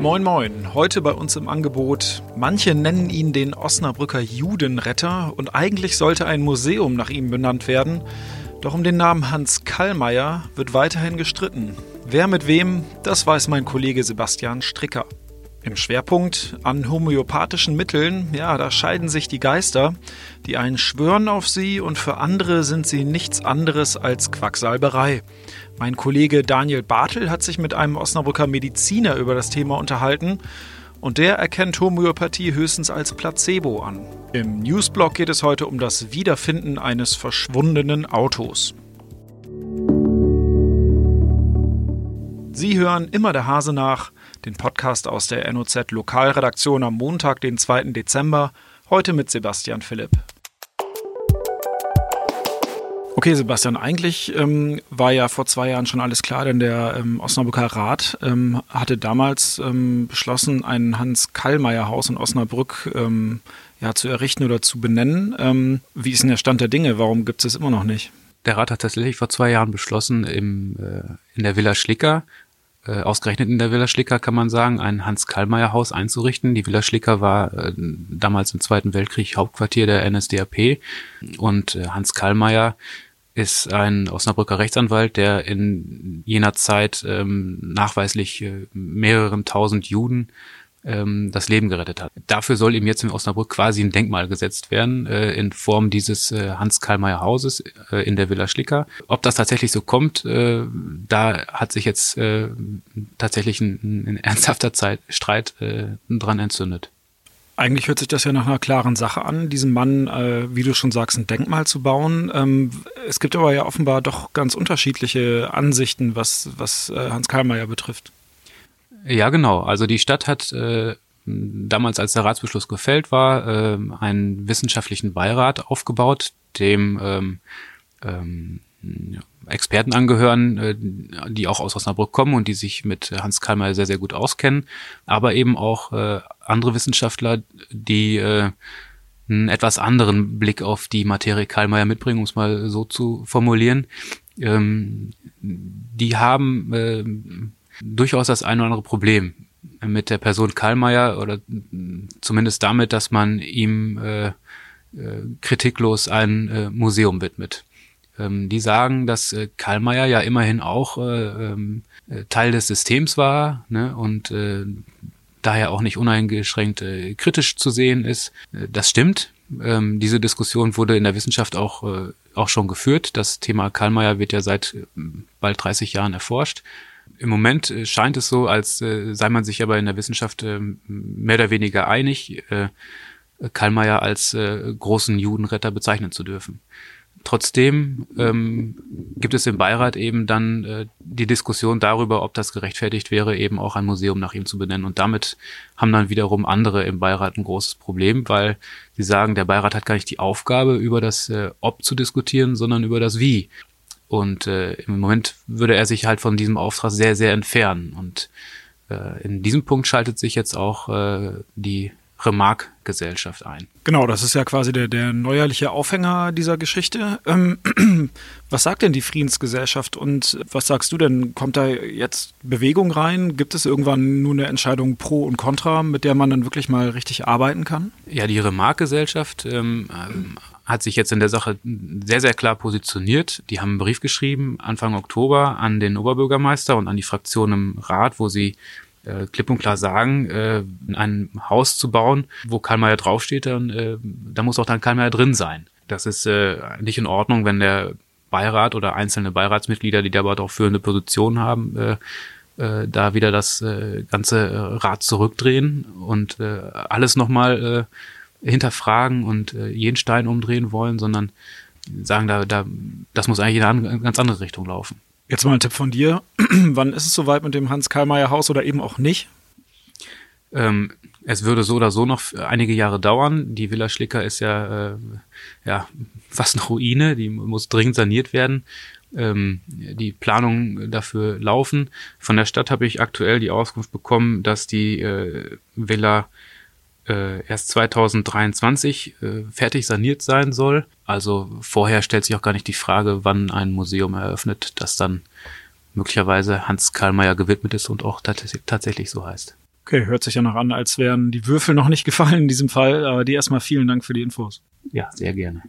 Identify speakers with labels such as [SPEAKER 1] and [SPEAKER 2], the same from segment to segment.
[SPEAKER 1] Moin Moin, heute bei uns im Angebot. Manche nennen ihn den Osnabrücker Judenretter und eigentlich sollte ein Museum nach ihm benannt werden. Doch um den Namen Hans Kallmeier wird weiterhin gestritten. Wer mit wem, das weiß mein Kollege Sebastian Stricker. Im Schwerpunkt an homöopathischen Mitteln, ja, da scheiden sich die Geister. Die einen schwören auf sie und für andere sind sie nichts anderes als Quacksalberei. Mein Kollege Daniel Bartel hat sich mit einem Osnabrücker Mediziner über das Thema unterhalten und der erkennt Homöopathie höchstens als Placebo an. Im Newsblog geht es heute um das Wiederfinden eines verschwundenen Autos. Sie hören immer der Hase nach den Podcast aus der NOZ Lokalredaktion am Montag, den 2. Dezember, heute mit Sebastian Philipp. Okay, Sebastian, eigentlich ähm, war ja vor zwei Jahren schon alles klar, denn der ähm, Osnabrücker Rat ähm, hatte damals ähm, beschlossen, ein Hans-Kallmeier-Haus in Osnabrück ähm, ja, zu errichten oder zu benennen. Ähm, wie ist denn der Stand der Dinge? Warum gibt es es immer noch nicht?
[SPEAKER 2] Der Rat hat tatsächlich vor zwei Jahren beschlossen, im, äh, in der Villa Schlicker äh, ausgerechnet in der Villa Schlicker kann man sagen, ein Hans-Kallmeier-Haus einzurichten. Die Villa Schlicker war äh, damals im Zweiten Weltkrieg Hauptquartier der NSDAP und äh, Hans Kallmeier ist ein Osnabrücker Rechtsanwalt, der in jener Zeit ähm, nachweislich äh, mehreren tausend Juden ähm, das Leben gerettet hat. Dafür soll ihm jetzt in Osnabrück quasi ein Denkmal gesetzt werden, äh, in Form dieses äh, Hans-Karl-Meyer Hauses äh, in der Villa Schlicker. Ob das tatsächlich so kommt, äh, da hat sich jetzt äh, tatsächlich ein, ein ernsthafter Zeit, Streit äh, dran entzündet.
[SPEAKER 1] Eigentlich hört sich das ja nach einer klaren Sache an, diesem Mann, äh, wie du schon sagst, ein Denkmal zu bauen. Ähm, es gibt aber ja offenbar doch ganz unterschiedliche Ansichten, was, was äh, Hans Karlmeier betrifft.
[SPEAKER 2] Ja, genau. Also die Stadt hat äh, damals, als der Ratsbeschluss gefällt war, äh, einen wissenschaftlichen Beirat aufgebaut, dem ähm, ähm, Experten angehören, äh, die auch aus Osnabrück kommen und die sich mit Hans Kalmer sehr, sehr gut auskennen, aber eben auch äh, andere Wissenschaftler, die äh, einen etwas anderen Blick auf die Materie Karlmeier mitbringen, um es mal so zu formulieren. Ähm, die haben äh, durchaus das ein oder andere Problem mit der Person Karlmeier oder zumindest damit, dass man ihm äh, äh, kritiklos ein äh, Museum widmet. Ähm, die sagen, dass äh, Karlmeier ja immerhin auch äh, ähm, äh, Teil des Systems war ne, und äh, daher auch nicht uneingeschränkt äh, kritisch zu sehen ist. Äh, das stimmt. Ähm, diese Diskussion wurde in der Wissenschaft auch, äh, auch schon geführt. Das Thema Karlmeier wird ja seit äh, bald 30 Jahren erforscht. Im Moment äh, scheint es so, als äh, sei man sich aber in der Wissenschaft äh, mehr oder weniger einig, Karl als großen Judenretter bezeichnen zu dürfen. Trotzdem ähm, gibt es im Beirat eben dann äh, die Diskussion darüber, ob das gerechtfertigt wäre, eben auch ein Museum nach ihm zu benennen. Und damit haben dann wiederum andere im Beirat ein großes Problem, weil sie sagen, der Beirat hat gar nicht die Aufgabe, über das äh, Ob zu diskutieren, sondern über das Wie. Und äh, im Moment würde er sich halt von diesem Auftrag sehr, sehr entfernen. Und äh, in diesem Punkt schaltet sich jetzt auch äh, die Remark-Gesellschaft ein.
[SPEAKER 1] Genau, das ist ja quasi der, der neuerliche Aufhänger dieser Geschichte. Ähm, was sagt denn die Friedensgesellschaft und was sagst du denn? Kommt da jetzt Bewegung rein? Gibt es irgendwann nur eine Entscheidung pro und contra, mit der man dann wirklich mal richtig arbeiten kann?
[SPEAKER 2] Ja, die Remark-Gesellschaft ähm, hat sich jetzt in der Sache sehr, sehr klar positioniert. Die haben einen Brief geschrieben Anfang Oktober an den Oberbürgermeister und an die Fraktion im Rat, wo sie äh, klipp und klar sagen, äh, ein Haus zu bauen, wo Karl Mayer draufsteht, dann äh, da muss auch dann Karl Mayer drin sein. Das ist äh, nicht in Ordnung, wenn der Beirat oder einzelne Beiratsmitglieder, die dabei auch führende Positionen haben, äh, äh, da wieder das äh, ganze äh, Rad zurückdrehen und alles nochmal hinterfragen und äh, jeden Stein umdrehen wollen, sondern sagen, da, da, das muss eigentlich in eine ganz andere Richtung laufen.
[SPEAKER 1] Jetzt mal ein Tipp von dir. Wann ist es soweit mit dem Hans-Karlmeier-Haus oder eben auch nicht?
[SPEAKER 2] Ähm, es würde so oder so noch einige Jahre dauern. Die Villa Schlicker ist ja, äh, ja fast eine Ruine, die muss dringend saniert werden. Ähm, die Planungen dafür laufen. Von der Stadt habe ich aktuell die Auskunft bekommen, dass die äh, Villa äh, erst 2023 äh, fertig saniert sein soll. Also vorher stellt sich auch gar nicht die Frage, wann ein Museum eröffnet, das dann möglicherweise Hans Karl Mayer gewidmet ist und auch tatsächlich so heißt.
[SPEAKER 1] Okay, hört sich ja noch an, als wären die Würfel noch nicht gefallen in diesem Fall. Aber dir erstmal vielen Dank für die Infos.
[SPEAKER 2] Ja, sehr gerne.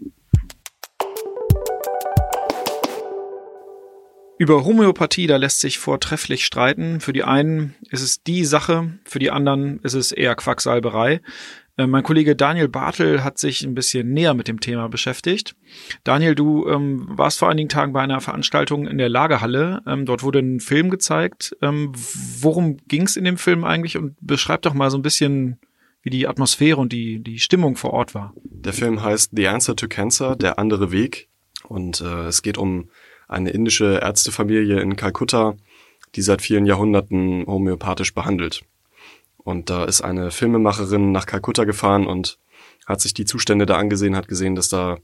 [SPEAKER 1] Über Homöopathie, da lässt sich vortrefflich streiten. Für die einen ist es die Sache, für die anderen ist es eher Quacksalberei. Äh, mein Kollege Daniel Bartel hat sich ein bisschen näher mit dem Thema beschäftigt. Daniel, du ähm, warst vor einigen Tagen bei einer Veranstaltung in der Lagerhalle. Ähm, dort wurde ein Film gezeigt. Ähm, worum ging es in dem Film eigentlich? Und beschreib doch mal so ein bisschen, wie die Atmosphäre und die, die Stimmung vor Ort war.
[SPEAKER 3] Der Film heißt The Answer to Cancer, der andere Weg. Und äh, es geht um eine indische Ärztefamilie in Kalkutta, die seit vielen Jahrhunderten homöopathisch behandelt. Und da ist eine Filmemacherin nach Kalkutta gefahren und hat sich die Zustände da angesehen, hat gesehen, dass da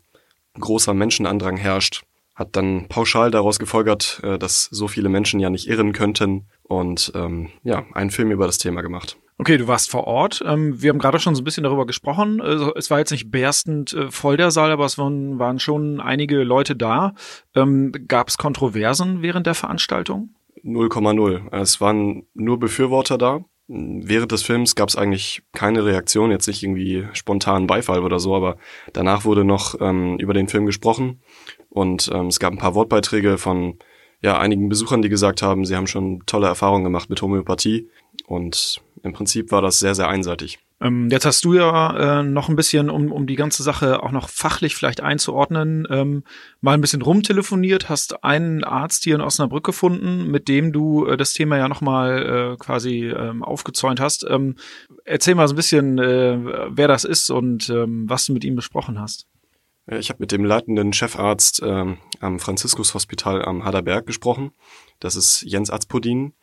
[SPEAKER 3] großer Menschenandrang herrscht, hat dann pauschal daraus gefolgert, äh, dass so viele Menschen ja nicht irren könnten und ähm, ja, einen Film über das Thema gemacht.
[SPEAKER 1] Okay, du warst vor Ort. Ähm, wir haben gerade schon so ein bisschen darüber gesprochen. Also, es war jetzt nicht berstend äh, voll der Saal, aber es waren, schon einige Leute da. Ähm, Gab es Kontroversen während der Veranstaltung?
[SPEAKER 3] 0,0. Es waren nur Befürworter da. Während des Films gab es eigentlich keine Reaktion, jetzt nicht irgendwie spontanen Beifall oder so, aber danach wurde noch ähm, über den Film gesprochen und ähm, es gab ein paar Wortbeiträge von ja, einigen Besuchern, die gesagt haben, sie haben schon tolle Erfahrungen gemacht mit Homöopathie und im Prinzip war das sehr, sehr einseitig.
[SPEAKER 1] Ähm, jetzt hast du ja äh, noch ein bisschen, um, um die ganze Sache auch noch fachlich vielleicht einzuordnen, ähm, mal ein bisschen rumtelefoniert, hast einen Arzt hier in Osnabrück gefunden, mit dem du äh, das Thema ja nochmal äh, quasi ähm, aufgezäunt hast. Ähm, erzähl mal so ein bisschen, äh, wer das ist und ähm, was du mit ihm besprochen hast.
[SPEAKER 3] Ich habe mit dem leitenden Chefarzt ähm, am Franziskus Hospital am Haderberg gesprochen. Das ist Jens Azpodin.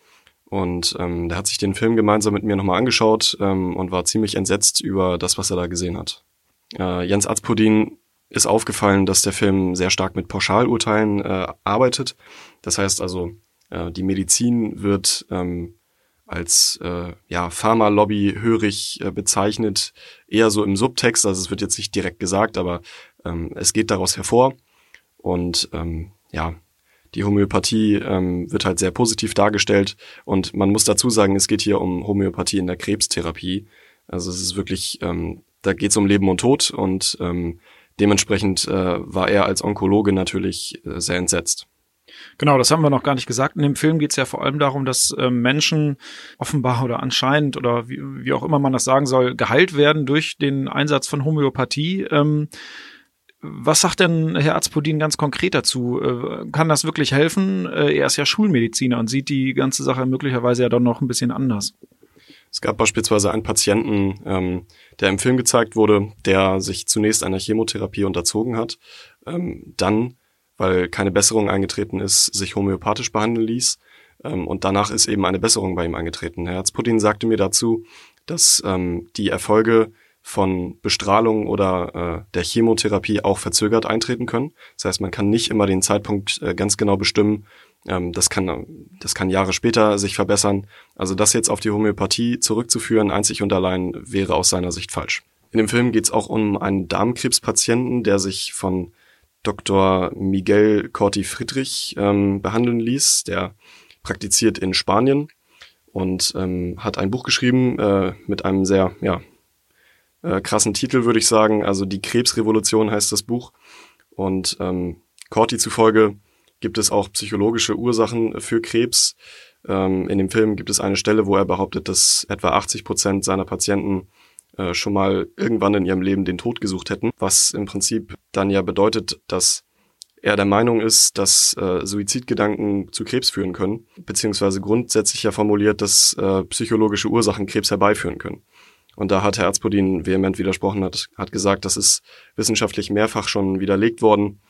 [SPEAKER 3] Und ähm, der hat sich den Film gemeinsam mit mir nochmal angeschaut ähm, und war ziemlich entsetzt über das, was er da gesehen hat. Äh, Jens Azpodin ist aufgefallen, dass der Film sehr stark mit Pauschalurteilen äh, arbeitet. Das heißt also, äh, die Medizin wird ähm, als äh, ja, Pharma-Lobby hörig äh, bezeichnet, eher so im Subtext, also es wird jetzt nicht direkt gesagt, aber ähm, es geht daraus hervor. Und ähm, ja, die Homöopathie ähm, wird halt sehr positiv dargestellt und man muss dazu sagen, es geht hier um Homöopathie in der Krebstherapie. Also es ist wirklich, ähm, da geht es um Leben und Tod und ähm, dementsprechend äh, war er als Onkologe natürlich äh, sehr entsetzt.
[SPEAKER 1] Genau, das haben wir noch gar nicht gesagt. In dem Film geht es ja vor allem darum, dass äh, Menschen offenbar oder anscheinend oder wie, wie auch immer man das sagen soll, geheilt werden durch den Einsatz von Homöopathie. Ähm, was sagt denn Herr Arzpodin ganz konkret dazu? Äh, kann das wirklich helfen? Äh, er ist ja Schulmediziner und sieht die ganze Sache möglicherweise ja dann noch ein bisschen anders.
[SPEAKER 3] Es gab beispielsweise einen Patienten, ähm, der im Film gezeigt wurde, der sich zunächst einer Chemotherapie unterzogen hat, ähm, dann, weil keine Besserung eingetreten ist, sich homöopathisch behandeln ließ ähm, und danach ist eben eine Besserung bei ihm eingetreten. Herr Arzpodin sagte mir dazu, dass ähm, die Erfolge von Bestrahlung oder äh, der Chemotherapie auch verzögert eintreten können. Das heißt, man kann nicht immer den Zeitpunkt äh, ganz genau bestimmen. Ähm, das, kann, das kann Jahre später sich verbessern. Also das jetzt auf die Homöopathie zurückzuführen, einzig und allein, wäre aus seiner Sicht falsch. In dem Film geht es auch um einen Darmkrebspatienten, der sich von Dr. Miguel Corti Friedrich ähm, behandeln ließ. Der praktiziert in Spanien und ähm, hat ein Buch geschrieben äh, mit einem sehr ja, äh, krassen Titel, würde ich sagen. Also die Krebsrevolution heißt das Buch. Und ähm, Corti zufolge gibt es auch psychologische Ursachen für Krebs. Ähm, in dem Film gibt es eine Stelle, wo er behauptet, dass etwa 80 Prozent seiner Patienten äh, schon mal irgendwann in ihrem Leben den Tod gesucht hätten, was im Prinzip dann ja bedeutet, dass er der Meinung ist, dass äh, Suizidgedanken zu Krebs führen können, beziehungsweise grundsätzlich ja formuliert, dass äh, psychologische Ursachen Krebs herbeiführen können. Und da hat Herr Erzpodin vehement widersprochen, hat, hat gesagt, das ist wissenschaftlich mehrfach schon widerlegt worden.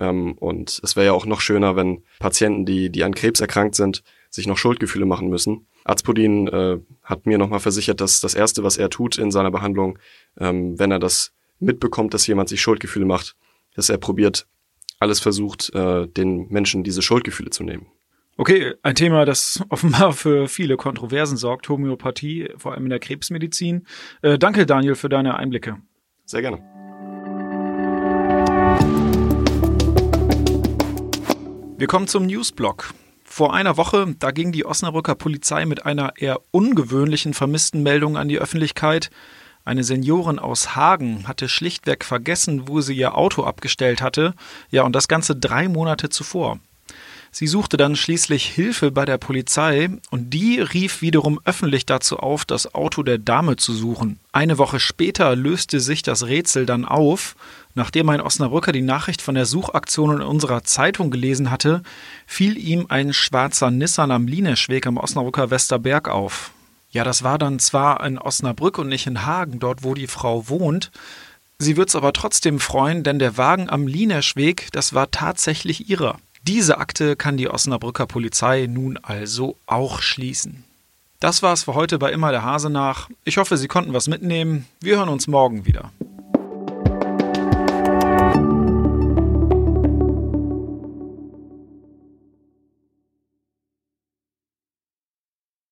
[SPEAKER 3] Ähm, und es wäre ja auch noch schöner, wenn Patienten, die, die an Krebs erkrankt sind, sich noch Schuldgefühle machen müssen. Arzpodin äh, hat mir nochmal versichert, dass das Erste, was er tut in seiner Behandlung, ähm, wenn er das mitbekommt, dass jemand sich Schuldgefühle macht, dass er probiert, alles versucht, äh, den Menschen diese Schuldgefühle zu nehmen.
[SPEAKER 1] Okay, ein Thema, das offenbar für viele Kontroversen sorgt, Homöopathie, vor allem in der Krebsmedizin. Äh, danke, Daniel, für deine Einblicke.
[SPEAKER 3] Sehr gerne.
[SPEAKER 1] Wir kommen zum Newsblock. Vor einer Woche, da ging die Osnabrücker Polizei mit einer eher ungewöhnlichen Vermisstenmeldung an die Öffentlichkeit. Eine Seniorin aus Hagen hatte schlichtweg vergessen, wo sie ihr Auto abgestellt hatte. Ja, und das Ganze drei Monate zuvor. Sie suchte dann schließlich Hilfe bei der Polizei und die rief wiederum öffentlich dazu auf, das Auto der Dame zu suchen. Eine Woche später löste sich das Rätsel dann auf. Nachdem ein Osnabrücker die Nachricht von der Suchaktion in unserer Zeitung gelesen hatte, fiel ihm ein schwarzer Nissan am Lineschweg am Osnabrücker Westerberg auf. Ja, das war dann zwar in Osnabrück und nicht in Hagen, dort wo die Frau wohnt. Sie wird's aber trotzdem freuen, denn der Wagen am Lineschweg, das war tatsächlich ihrer. Diese Akte kann die Osnabrücker Polizei nun also auch schließen. Das war's für heute bei Immer der Hase nach. Ich hoffe, Sie konnten was mitnehmen. Wir hören uns morgen wieder.